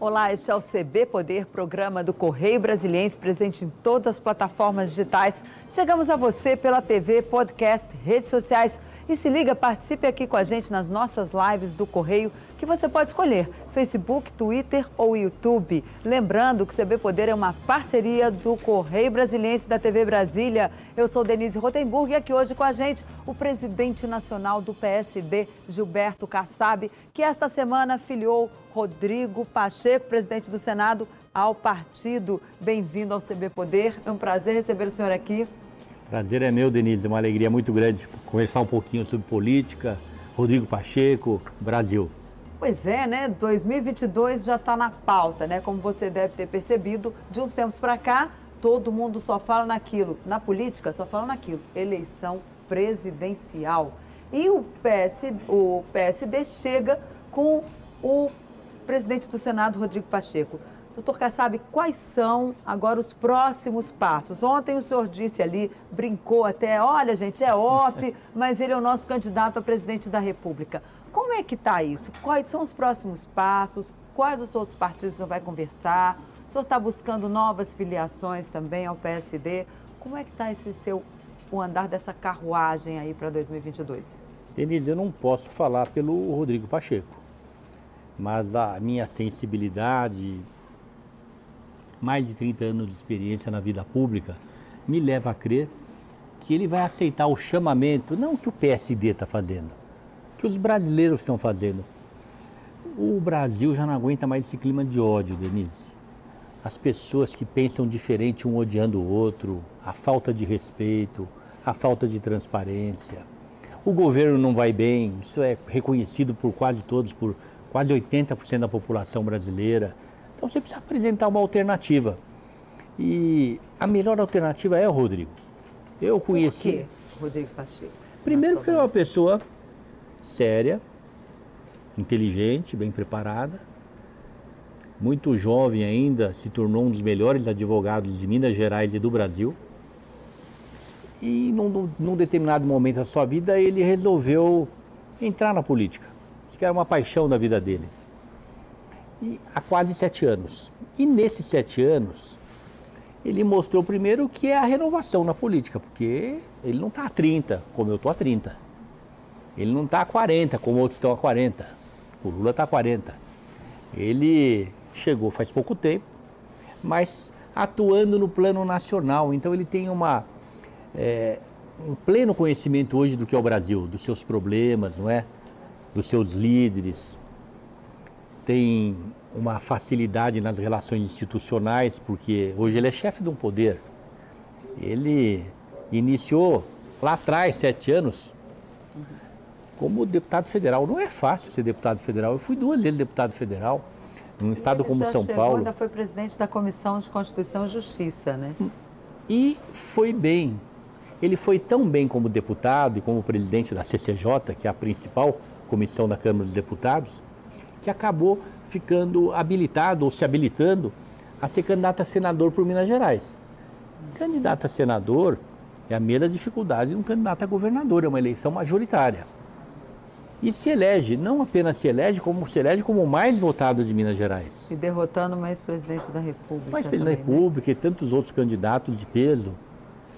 Olá, este é o CB Poder, programa do Correio Brasiliense, presente em todas as plataformas digitais. Chegamos a você pela TV, podcast, redes sociais. E se liga, participe aqui com a gente nas nossas lives do Correio que você pode escolher Facebook, Twitter ou YouTube. Lembrando que o CB Poder é uma parceria do Correio Brasiliense da TV Brasília. Eu sou Denise Rotenburg e aqui hoje com a gente o presidente nacional do PSD, Gilberto Kassab, que esta semana filiou Rodrigo Pacheco, presidente do Senado, ao partido. Bem-vindo ao CB Poder. É um prazer receber o senhor aqui. Prazer é meu, Denise. É uma alegria muito grande conversar um pouquinho sobre política. Rodrigo Pacheco, Brasil. Pois é, né? 2022 já está na pauta, né? Como você deve ter percebido, de uns tempos para cá, todo mundo só fala naquilo. Na política, só fala naquilo. Eleição presidencial. E o, PS, o PSD chega com o presidente do Senado, Rodrigo Pacheco. Doutor Kassab, quais são agora os próximos passos? Ontem o senhor disse ali, brincou até, olha gente, é off, mas ele é o nosso candidato a presidente da República. Como é que está isso? Quais são os próximos passos? Quais os outros partidos o senhor vai conversar? O senhor está buscando novas filiações também ao PSD? Como é que está esse seu o andar dessa carruagem aí para 2022? Denise, eu não posso falar pelo Rodrigo Pacheco, mas a minha sensibilidade, mais de 30 anos de experiência na vida pública, me leva a crer que ele vai aceitar o chamamento, não que o PSD está fazendo, que os brasileiros estão fazendo. O Brasil já não aguenta mais esse clima de ódio, Denise. As pessoas que pensam diferente um odiando o outro, a falta de respeito, a falta de transparência. O governo não vai bem, isso é reconhecido por quase todos, por quase 80% da população brasileira. Então você precisa apresentar uma alternativa. E a melhor alternativa é o Rodrigo. Eu conheci. Por quê, Rodrigo Pacheco? Primeiro, ele é uma pessoa séria, inteligente, bem preparada. Muito jovem ainda, se tornou um dos melhores advogados de Minas Gerais e do Brasil. E num, num determinado momento da sua vida, ele resolveu entrar na política. que era uma paixão da vida dele. E, há quase sete anos. E nesses sete anos, ele mostrou primeiro o que é a renovação na política, porque ele não está a 30, como eu estou a 30. Ele não está a 40, como outros estão a 40. O Lula está a 40. Ele chegou faz pouco tempo, mas atuando no plano nacional. Então ele tem uma, é, um pleno conhecimento hoje do que é o Brasil, dos seus problemas, não é? Dos seus líderes. Tem uma facilidade nas relações institucionais, porque hoje ele é chefe de um poder. Ele iniciou lá atrás, sete anos, como deputado federal. Não é fácil ser deputado federal. Eu fui duas vezes deputado federal, num estado como São chegou, Paulo. ainda foi presidente da Comissão de Constituição e Justiça, né? E foi bem. Ele foi tão bem como deputado e como presidente da CCJ, que é a principal comissão da Câmara dos Deputados, que acabou ficando habilitado ou se habilitando a ser candidato a senador por Minas Gerais. Candidato a senador é a mesma dificuldade de um candidato a governador, é uma eleição majoritária e se elege, não apenas se elege, como se elege como o mais votado de Minas Gerais. E derrotando o mais presidente da República. Mais presidente da né? República né? e tantos outros candidatos de peso.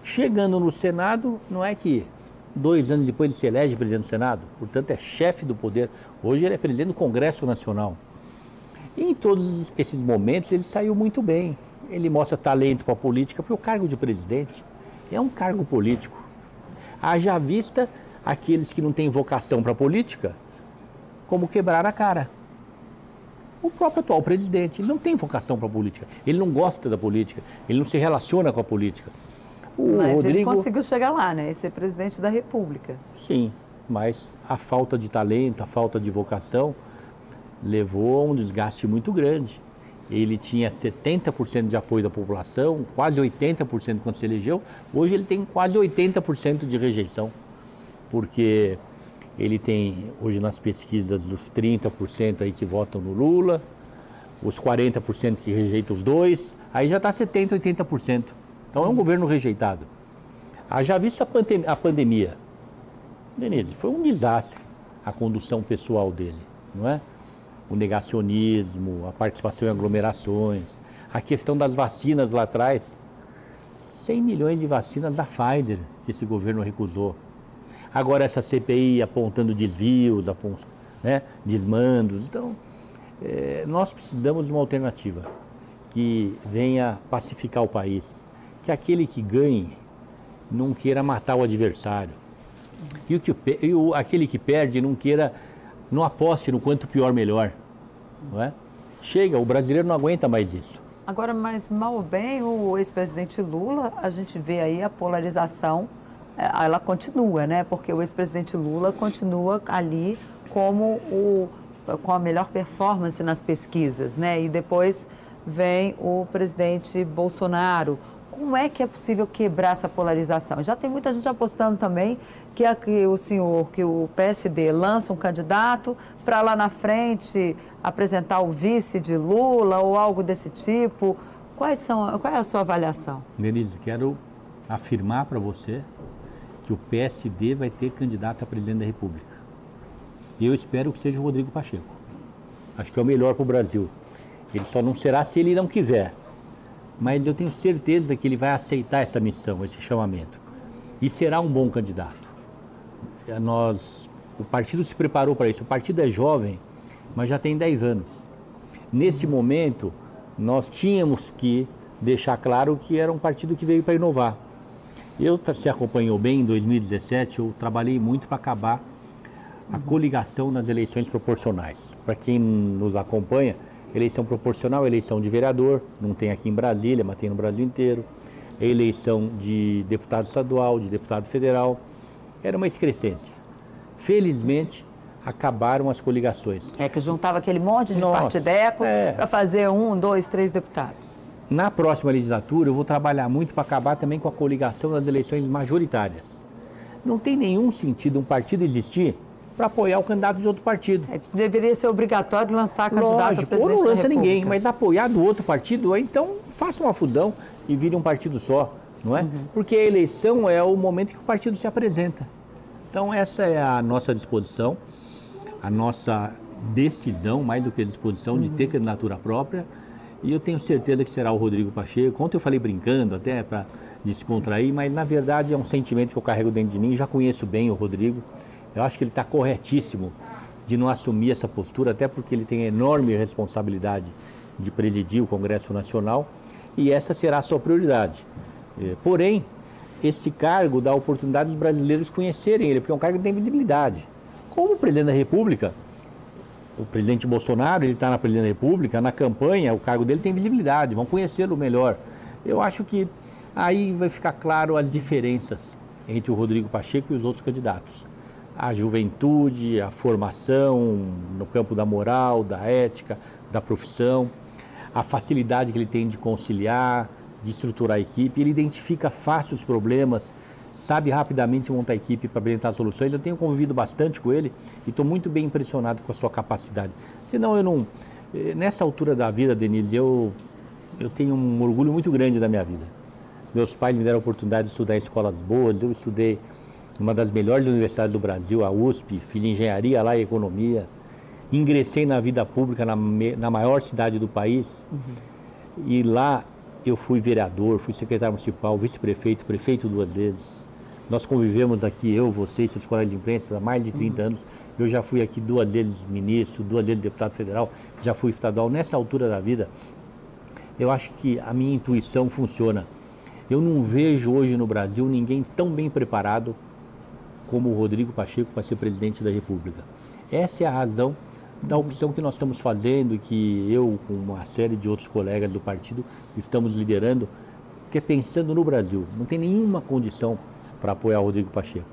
Chegando no Senado, não é que dois anos depois ele se elege presidente do Senado, portanto é chefe do poder. Hoje ele é presidente do Congresso Nacional. E em todos esses momentos ele saiu muito bem. Ele mostra talento para a política, porque o cargo de presidente é um cargo político. Haja vista aqueles que não têm vocação para a política, como quebrar a cara. O próprio atual presidente, ele não tem vocação para a política, ele não gosta da política, ele não se relaciona com a política. O mas Rodrigo... ele conseguiu chegar lá, né? E ser presidente da República. Sim, mas a falta de talento, a falta de vocação levou a um desgaste muito grande. Ele tinha 70% de apoio da população, quase 80% quando se elegeu, hoje ele tem quase 80% de rejeição porque ele tem, hoje nas pesquisas, os 30% aí que votam no Lula, os 40% que rejeitam os dois, aí já está 70%, 80%. Então é um governo rejeitado. Haja visto a, pandem a pandemia. Denise, foi um desastre a condução pessoal dele, não é? o negacionismo, a participação em aglomerações, a questão das vacinas lá atrás. 100 milhões de vacinas da Pfizer que esse governo recusou. Agora essa CPI apontando desvios, né, desmandos. Então, é, nós precisamos de uma alternativa que venha pacificar o país, que aquele que ganhe não queira matar o adversário. E, o que, e o, aquele que perde não queira, não aposte no quanto pior melhor. Não é? Chega, o brasileiro não aguenta mais isso. Agora, mas mal ou bem, o ex-presidente Lula, a gente vê aí a polarização, ela continua, né? Porque o ex-presidente Lula continua ali como o com a melhor performance nas pesquisas, né? E depois vem o presidente Bolsonaro. Como é que é possível quebrar essa polarização? Já tem muita gente apostando também que, que o senhor, que o PSD lança um candidato para lá na frente apresentar o vice de Lula ou algo desse tipo. Quais são, qual é a sua avaliação? Denise, quero afirmar para você que o PSD vai ter candidato a presidente da República. Eu espero que seja o Rodrigo Pacheco. Acho que é o melhor para o Brasil. Ele só não será se ele não quiser. Mas eu tenho certeza que ele vai aceitar essa missão, esse chamamento. E será um bom candidato. Nós, o partido se preparou para isso. O partido é jovem, mas já tem 10 anos. Nesse momento, nós tínhamos que deixar claro que era um partido que veio para inovar. Eu, se acompanhou bem, em 2017, eu trabalhei muito para acabar a coligação nas eleições proporcionais. Para quem nos acompanha, eleição proporcional, eleição de vereador, não tem aqui em Brasília, mas tem no Brasil inteiro. Eleição de deputado estadual, de deputado federal. Era uma excrescência. Felizmente, acabaram as coligações. É que juntava aquele monte de Nossa, partideco é... para fazer um, dois, três deputados. Na próxima legislatura, eu vou trabalhar muito para acabar também com a coligação nas eleições majoritárias. Não tem nenhum sentido um partido existir para apoiar o candidato de outro partido. É, deveria ser obrigatório lançar candidato Lógico, a presidente ou não lança ninguém, mas apoiar do outro partido, então faça uma fusão e vire um partido só, não é? Uhum. Porque a eleição é o momento que o partido se apresenta. Então essa é a nossa disposição, a nossa decisão, mais do que disposição, uhum. de ter candidatura própria. E eu tenho certeza que será o Rodrigo Pacheco. Ontem eu falei brincando até para descontrair, mas na verdade é um sentimento que eu carrego dentro de mim. Já conheço bem o Rodrigo. Eu acho que ele está corretíssimo de não assumir essa postura, até porque ele tem enorme responsabilidade de presidir o Congresso Nacional e essa será a sua prioridade. É, porém, esse cargo dá a oportunidade de brasileiros conhecerem ele, porque é um cargo que tem visibilidade. Como presidente da República, o presidente Bolsonaro, ele está na presidência da República, na campanha, o cargo dele tem visibilidade, vão conhecê-lo melhor. Eu acho que aí vai ficar claro as diferenças entre o Rodrigo Pacheco e os outros candidatos a juventude, a formação no campo da moral, da ética, da profissão, a facilidade que ele tem de conciliar, de estruturar a equipe. Ele identifica fácil os problemas, sabe rapidamente montar equipe para apresentar soluções. Eu tenho convivido bastante com ele e estou muito bem impressionado com a sua capacidade. Senão eu não. Eh, nessa altura da vida, Denise, eu, eu tenho um orgulho muito grande da minha vida. Meus pais me deram a oportunidade de estudar em escolas boas, eu estudei uma das melhores universidades do Brasil, a USP, fiz engenharia lá e economia. Ingressei na vida pública na, na maior cidade do país. Uhum. E lá eu fui vereador, fui secretário municipal, vice-prefeito, prefeito duas vezes. Nós convivemos aqui, eu, você seus colegas de imprensa, há mais de 30 uhum. anos. Eu já fui aqui duas vezes ministro, duas vezes deputado federal, já fui estadual. Nessa altura da vida, eu acho que a minha intuição funciona. Eu não vejo hoje no Brasil ninguém tão bem preparado como o Rodrigo Pacheco para ser presidente da República. Essa é a razão da opção que nós estamos fazendo e que eu, com uma série de outros colegas do partido, estamos liderando, que é pensando no Brasil. Não tem nenhuma condição para apoiar o Rodrigo Pacheco.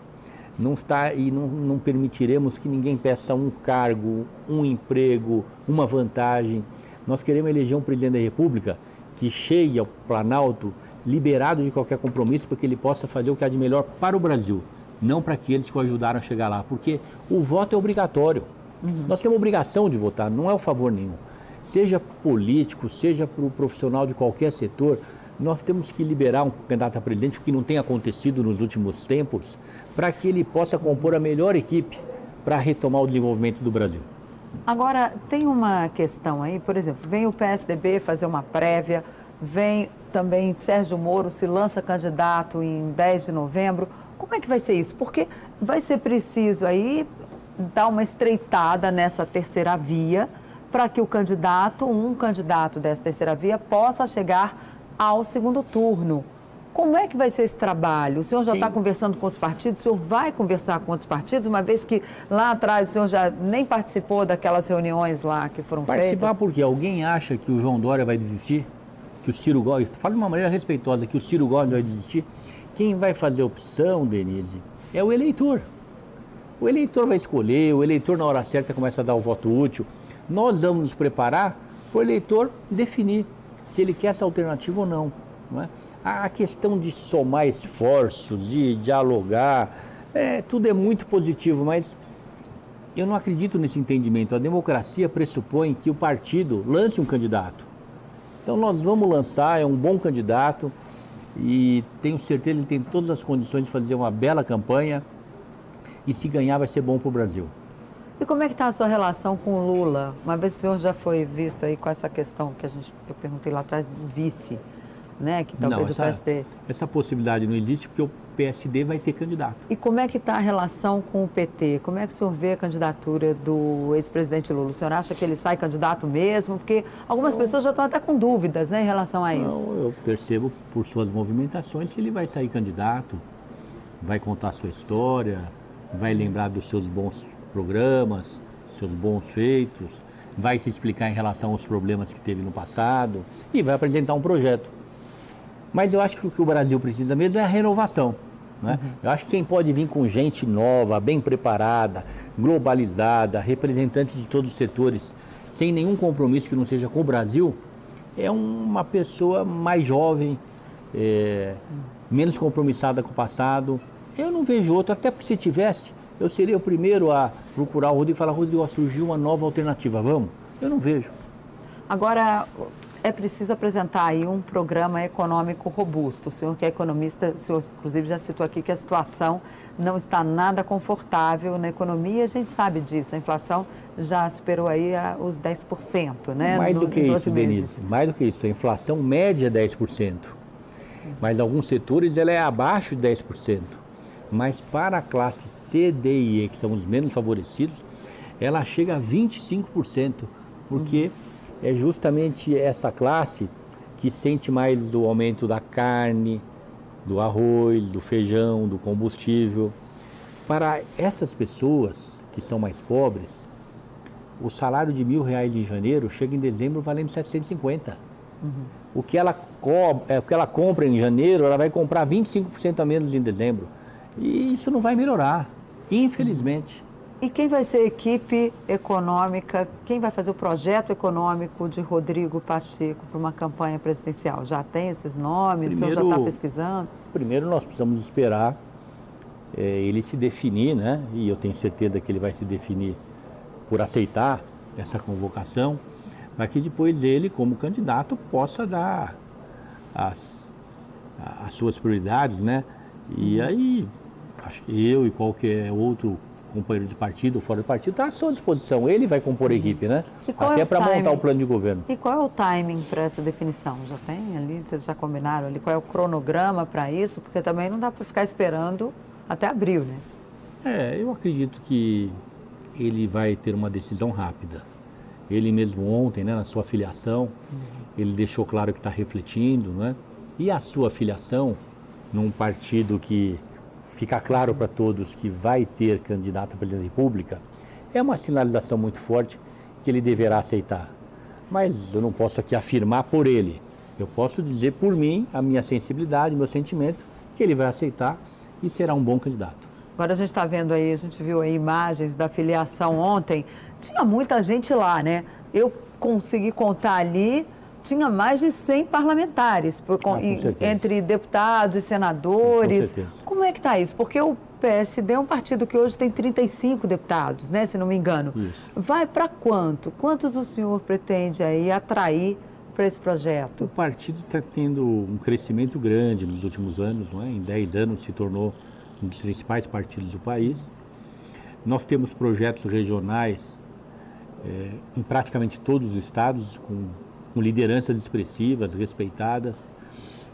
Não está e não, não permitiremos que ninguém peça um cargo, um emprego, uma vantagem. Nós queremos eleger um presidente da República que chegue ao Planalto liberado de qualquer compromisso para que ele possa fazer o que há de melhor para o Brasil não para aqueles que o ajudaram a chegar lá, porque o voto é obrigatório. Uhum. Nós temos obrigação de votar, não é o favor nenhum. Seja político, seja para o profissional de qualquer setor, nós temos que liberar um candidato a presidente, o que não tem acontecido nos últimos tempos, para que ele possa compor a melhor equipe para retomar o desenvolvimento do Brasil. Agora, tem uma questão aí, por exemplo, vem o PSDB fazer uma prévia, vem também Sérgio Moro se lança candidato em 10 de novembro. Como é que vai ser isso? Porque vai ser preciso aí dar uma estreitada nessa terceira via para que o candidato, um candidato dessa terceira via, possa chegar ao segundo turno. Como é que vai ser esse trabalho? O senhor já está conversando com outros partidos? O senhor vai conversar com outros partidos, uma vez que lá atrás o senhor já nem participou daquelas reuniões lá que foram Participar feitas? Participar porque alguém acha que o João Dória vai desistir? Que o Ciro Gomes, fala de uma maneira respeitosa, que o Ciro Gomes vai desistir? Quem vai fazer a opção, Denise, é o eleitor. O eleitor vai escolher, o eleitor na hora certa começa a dar o voto útil. Nós vamos nos preparar para o eleitor definir se ele quer essa alternativa ou não. não é? A questão de somar esforços, de dialogar, é, tudo é muito positivo, mas eu não acredito nesse entendimento. A democracia pressupõe que o partido lance um candidato. Então nós vamos lançar, é um bom candidato e tenho certeza que ele tem todas as condições de fazer uma bela campanha e se ganhar vai ser bom para o Brasil. E como é que está a sua relação com o Lula? Uma vez o senhor já foi visto aí com essa questão que a gente, eu perguntei lá atrás do vice né? Que talvez não, essa, o PSD. Essa possibilidade não existe porque o PSD vai ter candidato. E como é que está a relação com o PT? Como é que o senhor vê a candidatura do ex-presidente Lula? O senhor acha que ele sai candidato mesmo? Porque algumas não. pessoas já estão até com dúvidas né, em relação a isso. Não, eu percebo por suas movimentações que ele vai sair candidato, vai contar sua história, vai lembrar dos seus bons programas, seus bons feitos, vai se explicar em relação aos problemas que teve no passado e vai apresentar um projeto. Mas eu acho que o que o Brasil precisa mesmo é a renovação. Né? Uhum. Eu acho que quem pode vir com gente nova, bem preparada, globalizada, representante de todos os setores, sem nenhum compromisso que não seja com o Brasil, é uma pessoa mais jovem, é, menos compromissada com o passado. Eu não vejo outro, até porque se tivesse, eu seria o primeiro a procurar o Rodrigo e falar, Rodrigo, surgiu uma nova alternativa, vamos? Eu não vejo. Agora, é preciso apresentar aí um programa econômico robusto. O senhor que é economista, o senhor inclusive já citou aqui que a situação não está nada confortável na economia, a gente sabe disso. A inflação já superou aí os 10%, né? Mais no, do que isso, Denise, mais do que isso. A inflação média é 10%. Mas em alguns setores ela é abaixo de 10%. Mas para a classe C, D e E, que são os menos favorecidos, ela chega a 25%, porque uhum é justamente essa classe que sente mais do aumento da carne, do arroz, do feijão, do combustível. Para essas pessoas que são mais pobres, o salário de mil reais em janeiro chega em dezembro valendo 750. Uhum. O, que ela co é, o que ela compra em janeiro, ela vai comprar 25% a menos em dezembro. E isso não vai melhorar, infelizmente. E quem vai ser a equipe econômica, quem vai fazer o projeto econômico de Rodrigo Pacheco para uma campanha presidencial? Já tem esses nomes? Primeiro, o senhor já está pesquisando? Primeiro nós precisamos esperar é, ele se definir, né? E eu tenho certeza que ele vai se definir por aceitar essa convocação, para que depois ele, como candidato, possa dar as, as suas prioridades, né? E aí, acho que eu e qualquer outro companheiro de partido, fora do partido, está à sua disposição. Ele vai compor a uhum. equipe, né? Até é para montar o plano de governo. E qual é o timing para essa definição? Já tem ali? Vocês já combinaram ali? Qual é o cronograma para isso? Porque também não dá para ficar esperando até abril, né? É, eu acredito que ele vai ter uma decisão rápida. Ele mesmo ontem, né, na sua filiação, uhum. ele deixou claro que está refletindo, né? E a sua filiação num partido que ficar claro para todos que vai ter candidato a presidente da República, é uma sinalização muito forte que ele deverá aceitar. Mas eu não posso aqui afirmar por ele. Eu posso dizer por mim, a minha sensibilidade, meu sentimento, que ele vai aceitar e será um bom candidato. Agora a gente está vendo aí, a gente viu aí imagens da filiação ontem. Tinha muita gente lá, né? Eu consegui contar ali tinha mais de 100 parlamentares, por, ah, entre deputados e senadores. Sim, Como é que está isso? Porque o PSD é um partido que hoje tem 35 deputados, né, se não me engano. Isso. Vai para quanto? Quantos o senhor pretende aí atrair para esse projeto? O partido está tendo um crescimento grande nos últimos anos, não é? Em 10 anos se tornou um dos principais partidos do país. Nós temos projetos regionais é, em praticamente todos os estados, com, com lideranças expressivas, respeitadas.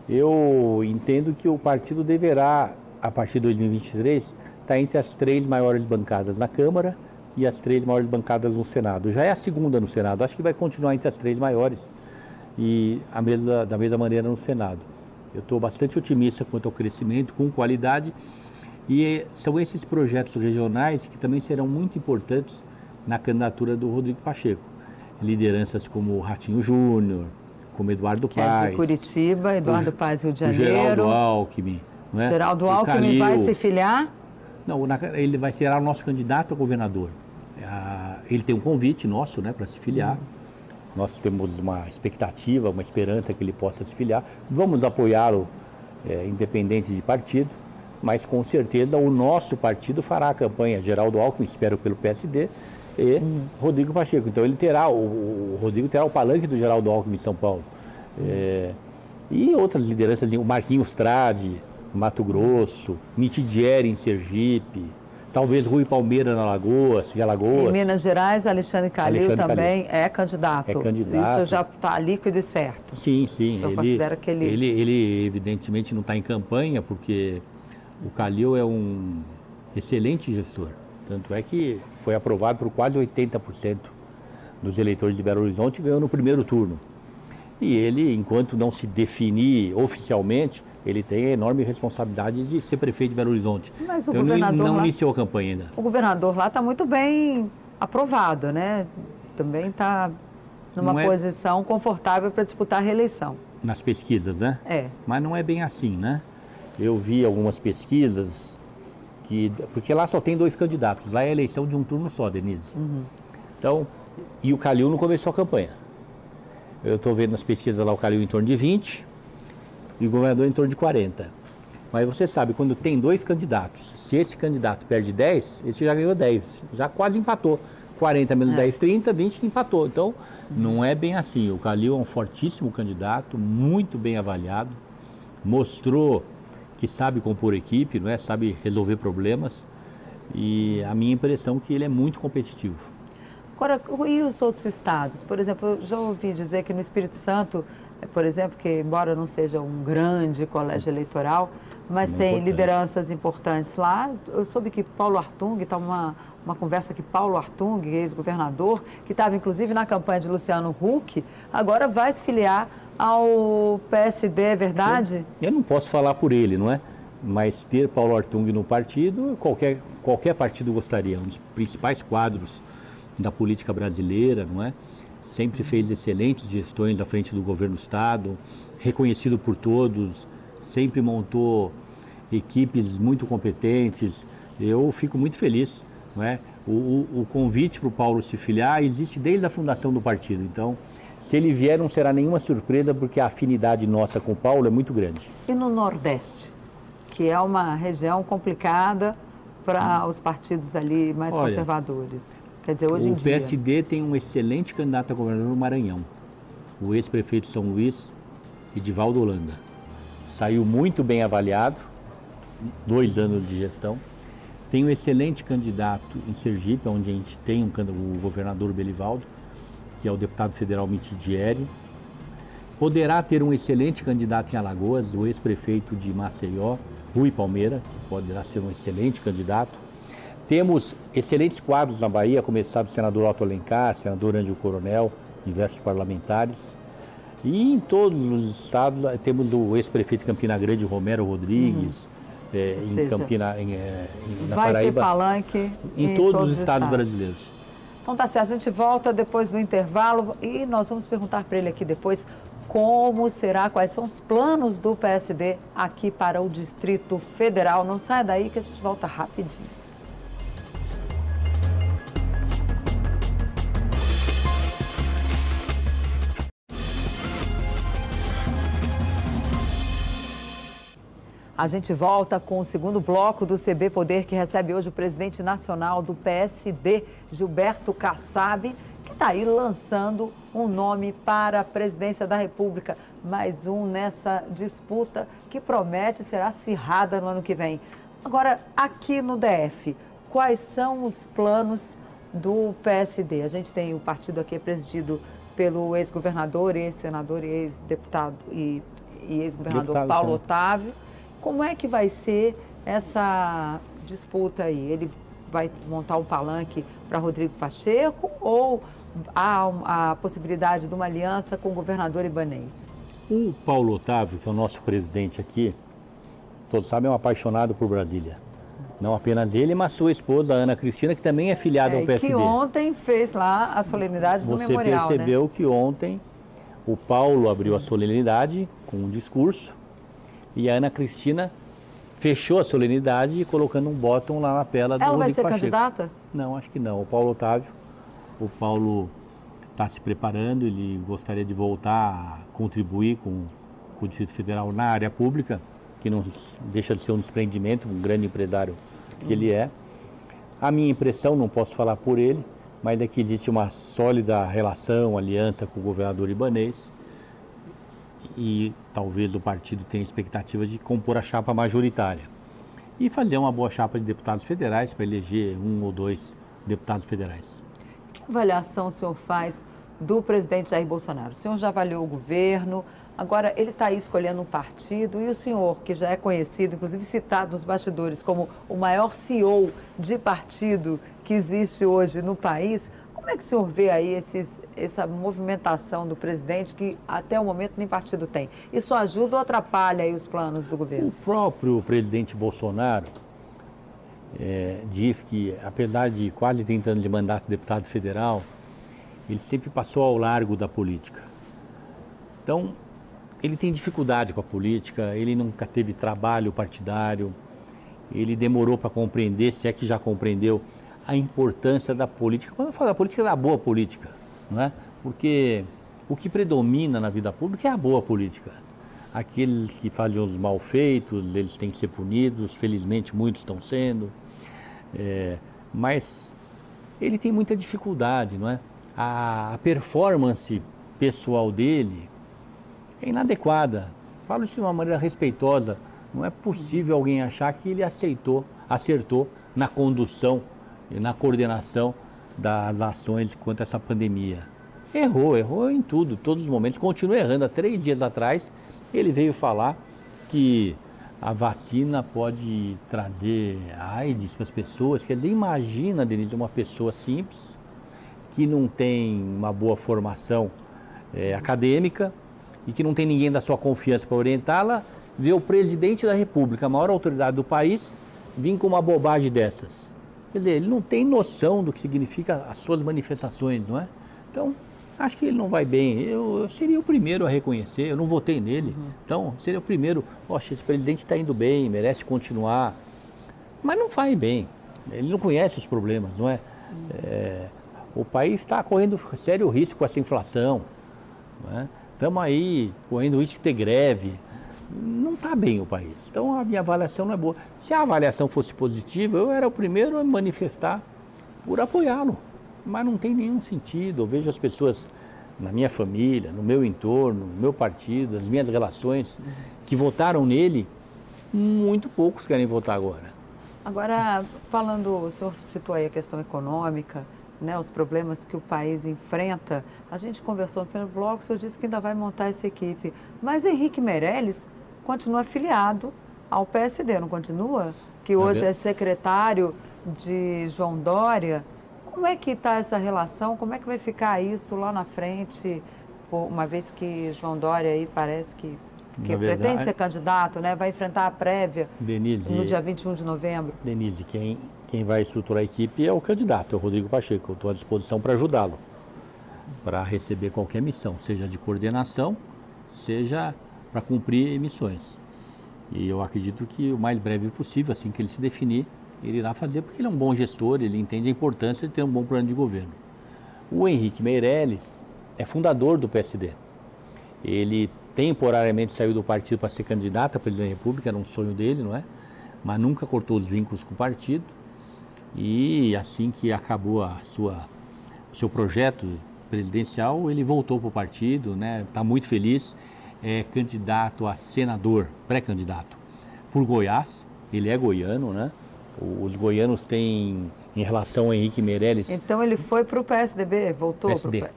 Eu entendo que o partido deverá, a partir de 2023, estar tá entre as três maiores bancadas na Câmara e as três maiores bancadas no Senado. Já é a segunda no Senado, acho que vai continuar entre as três maiores e a mesma, da mesma maneira no Senado. Eu estou bastante otimista quanto ao crescimento, com qualidade, e são esses projetos regionais que também serão muito importantes na candidatura do Rodrigo Pacheco. Lideranças como Ratinho Júnior, como Eduardo que Paz. É de Curitiba, Eduardo o, Paz, Rio de Janeiro. Geraldo Alckmin. Não é? Geraldo Alckmin Calil. vai se filiar? Não, ele vai ser o nosso candidato a governador. Ele tem um convite nosso né, para se filiar. Nós temos uma expectativa, uma esperança que ele possa se filiar. Vamos apoiá-lo, é, independente de partido, mas com certeza o nosso partido fará a campanha. Geraldo Alckmin, espero pelo PSD, e hum. Rodrigo Pacheco. Então ele terá, o, o, Rodrigo terá o palanque do Geraldo Alckmin em São Paulo. É, e outras lideranças, o Marquinhos Trade, Mato Grosso, Mitidieri em Sergipe, talvez Rui Palmeira na Lagoas, em Alagoas. Em Minas Gerais, Alexandre Calil Alexandre também Calil. é candidato. É candidato. Isso já está líquido e certo. Sim, sim. ele, considera que ele... ele... Ele, evidentemente, não está em campanha, porque o Calil é um excelente gestor. Tanto é que foi aprovado por quase 80% dos eleitores de Belo Horizonte e ganhou no primeiro turno. E ele, enquanto não se definir oficialmente, ele tem a enorme responsabilidade de ser prefeito de Belo Horizonte. Mas o então, governador não, não lá, iniciou a campanha ainda. O governador lá está muito bem aprovado, né? Também está numa é... posição confortável para disputar a reeleição. Nas pesquisas, né? É. Mas não é bem assim, né? Eu vi algumas pesquisas que. Porque lá só tem dois candidatos. Lá é eleição de um turno só, Denise. Uhum. Então, e o Calil não começou a campanha. Eu estou vendo nas pesquisas lá o Calil em torno de 20 e o governador em torno de 40. Mas você sabe, quando tem dois candidatos, se esse candidato perde 10, esse já ganhou 10, já quase empatou. 40 menos é. 10, 30, 20 empatou. Então, uhum. não é bem assim. O Calil é um fortíssimo candidato, muito bem avaliado, mostrou que sabe compor equipe, não é? sabe resolver problemas. E a minha impressão é que ele é muito competitivo. Agora, e os outros estados? Por exemplo, eu já ouvi dizer que no Espírito Santo, eh, por exemplo, que embora não seja um grande colégio eleitoral, mas é tem importante. lideranças importantes lá. Eu soube que Paulo Artung, está uma, uma conversa que Paulo Artung, ex-governador, que estava inclusive na campanha de Luciano Huck, agora vai se filiar ao PSD, é verdade? Eu, eu não posso falar por ele, não é? Mas ter Paulo Artung no partido, qualquer, qualquer partido gostaria. Um dos principais quadros da política brasileira, não é? Sempre fez excelentes gestões à frente do governo do Estado, reconhecido por todos, sempre montou equipes muito competentes. Eu fico muito feliz, não é? O, o, o convite para o Paulo se filiar existe desde a fundação do partido, então se ele vier não será nenhuma surpresa porque a afinidade nossa com o Paulo é muito grande. E no Nordeste, que é uma região complicada para os partidos ali mais Olha, conservadores? Quer dizer, hoje em dia. O PSD tem um excelente candidato a governador no Maranhão, o ex-prefeito de São Luís, Edivaldo Holanda. Saiu muito bem avaliado, dois anos de gestão. Tem um excelente candidato em Sergipe, onde a gente tem um, o governador Belivaldo, que é o deputado federal Mitidieri. Poderá ter um excelente candidato em Alagoas, o ex-prefeito de Maceió, Rui Palmeira, poderá ser um excelente candidato. Temos excelentes quadros na Bahia, começado o senador Otto Alencar, senador Ângelo Coronel, diversos parlamentares. E em todos os estados temos o ex-prefeito de Campina Grande, Romero Rodrigues, uhum. é, em seja, Campina, em, é, na vai Paraíba. Ter palanque em, em todos, todos, os estados, estados brasileiros. Então tá certo, a gente volta depois do intervalo e nós vamos perguntar para ele aqui depois como será, quais são os planos do PSD aqui para o Distrito Federal. Não sai daí que a gente volta rapidinho. A gente volta com o segundo bloco do CB Poder, que recebe hoje o presidente nacional do PSD, Gilberto Kassab, que está aí lançando um nome para a presidência da República. Mais um nessa disputa que promete ser acirrada no ano que vem. Agora, aqui no DF, quais são os planos do PSD. A gente tem o partido aqui presidido pelo ex-governador, ex-senador e ex-deputado e, e ex-governador Paulo. Otávio. Como é que vai ser essa disputa aí? Ele vai montar um palanque para Rodrigo Pacheco ou há a possibilidade de uma aliança com o governador Ibanês? O Paulo Otávio, que é o nosso presidente aqui, todos sabem, é um apaixonado por Brasília. Não apenas ele, mas sua esposa, Ana Cristina, que também é filiada é, ao PSD. Que ontem fez lá a solenidade do Você memorial. Você percebeu né? que ontem o Paulo abriu a solenidade com um discurso e a Ana Cristina fechou a solenidade colocando um botão lá na pela do Ela vai ser Pacheco. candidata? Não, acho que não. O Paulo Otávio, o Paulo está se preparando, ele gostaria de voltar a contribuir com, com o Distrito Federal na área pública, que não deixa de ser um desprendimento, um grande empresário que ele é. A minha impressão, não posso falar por ele, mas é que existe uma sólida relação, aliança com o governador ibanês e talvez o partido tenha expectativas de compor a chapa majoritária e fazer uma boa chapa de deputados federais para eleger um ou dois deputados federais. Que avaliação o senhor faz do presidente Jair Bolsonaro? O senhor já avaliou o governo, Agora, ele está aí escolhendo um partido e o senhor, que já é conhecido, inclusive citado nos bastidores como o maior CEO de partido que existe hoje no país, como é que o senhor vê aí esses, essa movimentação do presidente que até o momento nem partido tem? Isso ajuda ou atrapalha aí os planos do governo? O próprio presidente Bolsonaro é, diz que, apesar de quase 30 anos de mandato de deputado federal, ele sempre passou ao largo da política. Então, ele tem dificuldade com a política, ele nunca teve trabalho partidário, ele demorou para compreender, se é que já compreendeu, a importância da política. Quando eu falo da política, é da boa política, não é? Porque o que predomina na vida pública é a boa política. Aqueles que fazem os mal feitos, eles têm que ser punidos, felizmente muitos estão sendo, é, mas ele tem muita dificuldade, não é? A, a performance pessoal dele é inadequada. Falo isso de uma maneira respeitosa. Não é possível alguém achar que ele aceitou, acertou na condução na coordenação das ações quanto a essa pandemia. Errou, errou em tudo, todos os momentos. Continua errando. Há três dias atrás, ele veio falar que a vacina pode trazer AIDS para as pessoas. Quer dizer, imagina, Denise, uma pessoa simples, que não tem uma boa formação é, acadêmica, e que não tem ninguém da sua confiança para orientá-la, vê o presidente da República, a maior autoridade do país, vir com uma bobagem dessas. Quer dizer, ele não tem noção do que significa as suas manifestações, não é? Então, acho que ele não vai bem. Eu, eu seria o primeiro a reconhecer, eu não votei nele. Uhum. Então, seria o primeiro, poxa, esse presidente está indo bem, merece continuar. Mas não faz bem. Ele não conhece os problemas, não é? Uhum. é o país está correndo sério risco com essa inflação. Não é? Estamos aí correndo risco de ter greve. Não está bem o país. Então a minha avaliação não é boa. Se a avaliação fosse positiva, eu era o primeiro a manifestar por apoiá-lo. Mas não tem nenhum sentido. Eu vejo as pessoas na minha família, no meu entorno, no meu partido, as minhas relações, que votaram nele, muito poucos querem votar agora. Agora, falando, o senhor citou aí a questão econômica, né, os problemas que o país enfrenta. A gente conversou no primeiro bloco, o senhor disse que ainda vai montar essa equipe. Mas Henrique Meirelles continua afiliado ao PSD, não continua? Que hoje é secretário de João Dória. Como é que está essa relação? Como é que vai ficar isso lá na frente, uma vez que João Dória aí parece que, que pretende ser candidato, né? vai enfrentar a prévia Denise, no dia 21 de novembro? Denise, quem quem vai estruturar a equipe é o candidato, é o Rodrigo Pacheco. Eu estou à disposição para ajudá-lo, para receber qualquer missão, seja de coordenação, seja para cumprir missões. E eu acredito que o mais breve possível, assim que ele se definir, ele irá fazer, porque ele é um bom gestor, ele entende a importância de ter um bom plano de governo. O Henrique Meirelles é fundador do PSD. Ele temporariamente saiu do partido para ser candidato a presidente da República, era um sonho dele, não é? Mas nunca cortou os vínculos com o partido e assim que acabou a sua seu projeto presidencial, ele voltou para o partido, né? Está muito feliz, é candidato a senador, pré-candidato por Goiás. Ele é goiano, né? Os goianos têm em relação ao Henrique Meirelles. Então ele foi para o PSDB, voltou PSD. para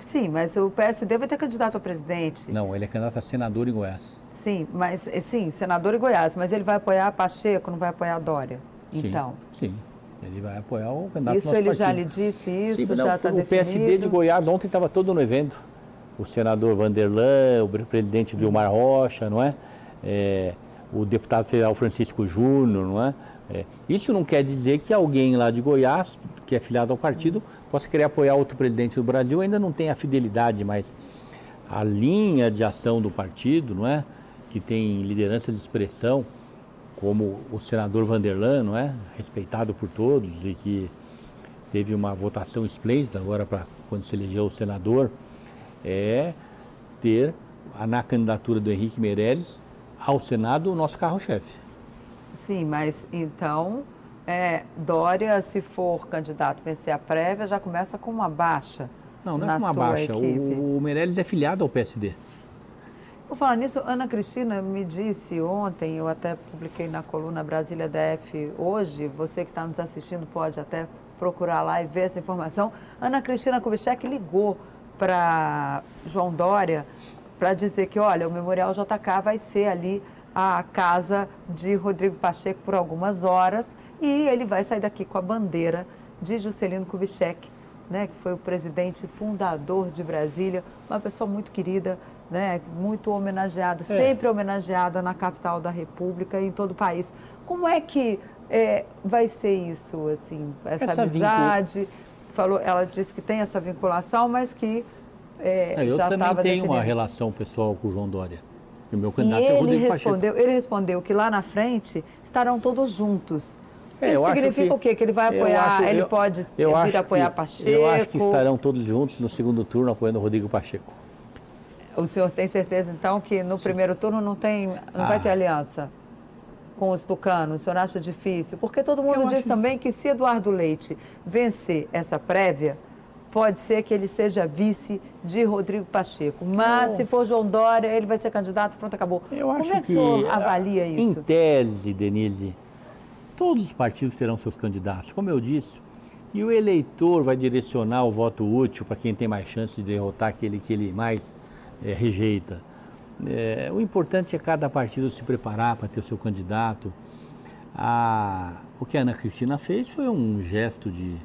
Sim, mas o PSD vai ter candidato a presidente. Não, ele é candidato a senador em Goiás. Sim, mas eh, sim, senador em Goiás, mas ele vai apoiar Pacheco, não vai apoiar Dória. Sim, Então, Sim, ele vai apoiar o candidato isso ele já partido. lhe disse, isso Sim, não, já está o definido. PSD de Goiás ontem estava todo no evento. O senador Vanderlan, o presidente Vilmar Rocha, não é? É, o deputado federal Francisco Júnior, não é? É, Isso não quer dizer que alguém lá de Goiás, que é filiado ao partido, possa querer apoiar outro presidente do Brasil, ainda não tem a fidelidade, mas a linha de ação do partido, não é? Que tem liderança de expressão, como o senador Vanderlan, não é? Respeitado por todos e que teve uma votação esplêndida agora para quando se elegeu o senador, é ter na candidatura do Henrique Meirelles ao Senado o nosso carro-chefe. Sim, mas então, é, Dória, se for candidato vencer a prévia, já começa com uma baixa Não, não é com uma baixa. equipe. O, o Meirelles é filiado ao PSD. Por falar nisso, Ana Cristina me disse ontem, eu até publiquei na coluna Brasília DF hoje, você que está nos assistindo pode até procurar lá e ver essa informação. Ana Cristina Kubitschek ligou para João Dória para dizer que, olha, o Memorial JK vai ser ali a casa de Rodrigo Pacheco por algumas horas e ele vai sair daqui com a bandeira de Juscelino Kubitschek, né, que foi o presidente fundador de Brasília, uma pessoa muito querida, né, muito homenageada, sempre homenageada na capital da República e em todo o país. Como é que é, vai ser isso, assim, essa, Essa amizade? Falou, ela disse que tem essa vinculação, mas que é, É, eu já também estava tenho uma relação pessoal com o João Dória. E o meu E candidato é o ele Rodrigo Pacheco. respondeu, ele respondeu que lá na frente estarão todos juntos. É, Isso significa que- o quê? Que ele vai apoiar, acho- ele eu- pode eu vir acho apoiar que- Pacheco. Eu acho que estarão todos juntos no segundo turno apoiando o Rodrigo Pacheco. O senhor tem certeza, então, que no primeiro turno não, tem, não vai Ah. ter aliança com os tucanos? O senhor acha difícil? Porque todo mundo Eu diz também que se Eduardo Leite vencer essa prévia, pode ser que ele seja vice de Rodrigo Pacheco. Mas se for João Dória, ele vai ser candidato, pronto, acabou. Eu Como acho é que, o senhor avalia Em isso? tese, Denise, todos os partidos terão seus candidatos, como eu disse. E o eleitor vai direcionar o voto útil para quem tem mais chance de derrotar aquele que ele mais eh, rejeita. Eh, o importante é cada partido se preparar para ter o seu candidato. A- o que a Ana Cristina fez foi um gesto de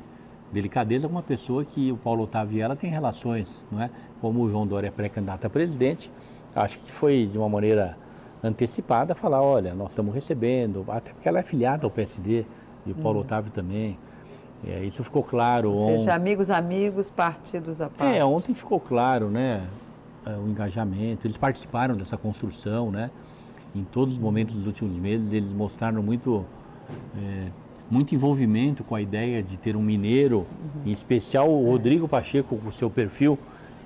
delicadeza com uma pessoa que o Paulo Otávio e ela tem relações, não é? Como o João Dória é pré-candidato a presidente, acho que foi de uma maneira antecipada falar, olha, nós estamos recebendo, até porque ela é filiada ao PSD e o Paulo Otávio também. É, isso ficou claro Ou ontem. seja, amigos, amigos, partidos à parte. É, ontem ficou claro, né, é, o engajamento. Eles participaram dessa construção, né? Em todos os momentos dos últimos meses, eles mostraram muito, é, muito envolvimento com a ideia de ter um mineiro, em especial o Rodrigo Pacheco, com o seu perfil,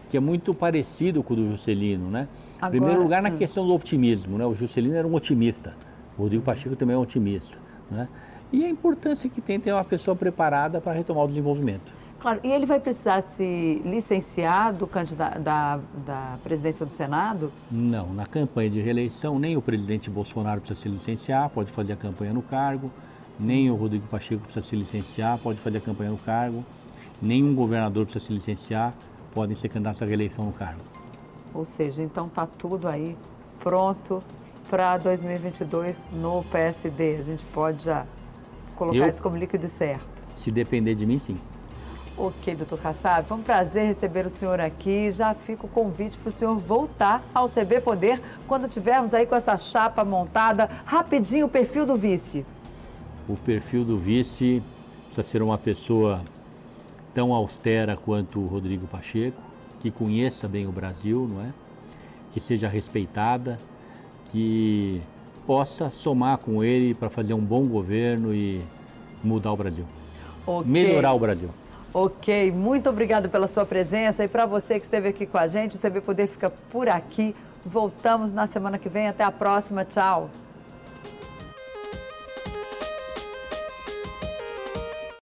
que é muito parecido com o do Juscelino, né? Em Agora- primeiro lugar, na hum. questão do otimismo, né? O Juscelino era um otimista, o Rodrigo Pacheco também é um otimista, né? E a importância que tem ter uma pessoa preparada para retomar o desenvolvimento. Claro, e ele vai precisar se licenciar do candida- da, da presidência do Senado? Não, na campanha de reeleição, nem o presidente Bolsonaro precisa se licenciar, pode fazer a campanha no cargo, nem o Rodrigo Pacheco precisa se licenciar, pode fazer a campanha no cargo, nenhum governador precisa se licenciar, podem ser candidatos à reeleição no cargo. Ou seja, então está tudo aí pronto para 2022 no PSD. A gente pode já colocar Eu- isso como líquido certo. Se depender de mim, sim. Ok, doutor Kassab, foi um prazer receber o senhor aqui. Já fica o convite para o senhor voltar ao CB Poder quando tivermos aí com essa chapa montada. Rapidinho o perfil do vice. O perfil do vice precisa ser uma pessoa tão austera quanto o Rodrigo Pacheco, que conheça bem o Brasil, não é? Que seja respeitada, que possa somar com ele para fazer um bom governo e mudar o Brasil. Ok. Melhorar o Brasil. Ok, muito obrigada pela sua presença e para você que esteve aqui com a gente, o CB Poder fica por aqui. Voltamos na semana que vem. Até a próxima. Tchau.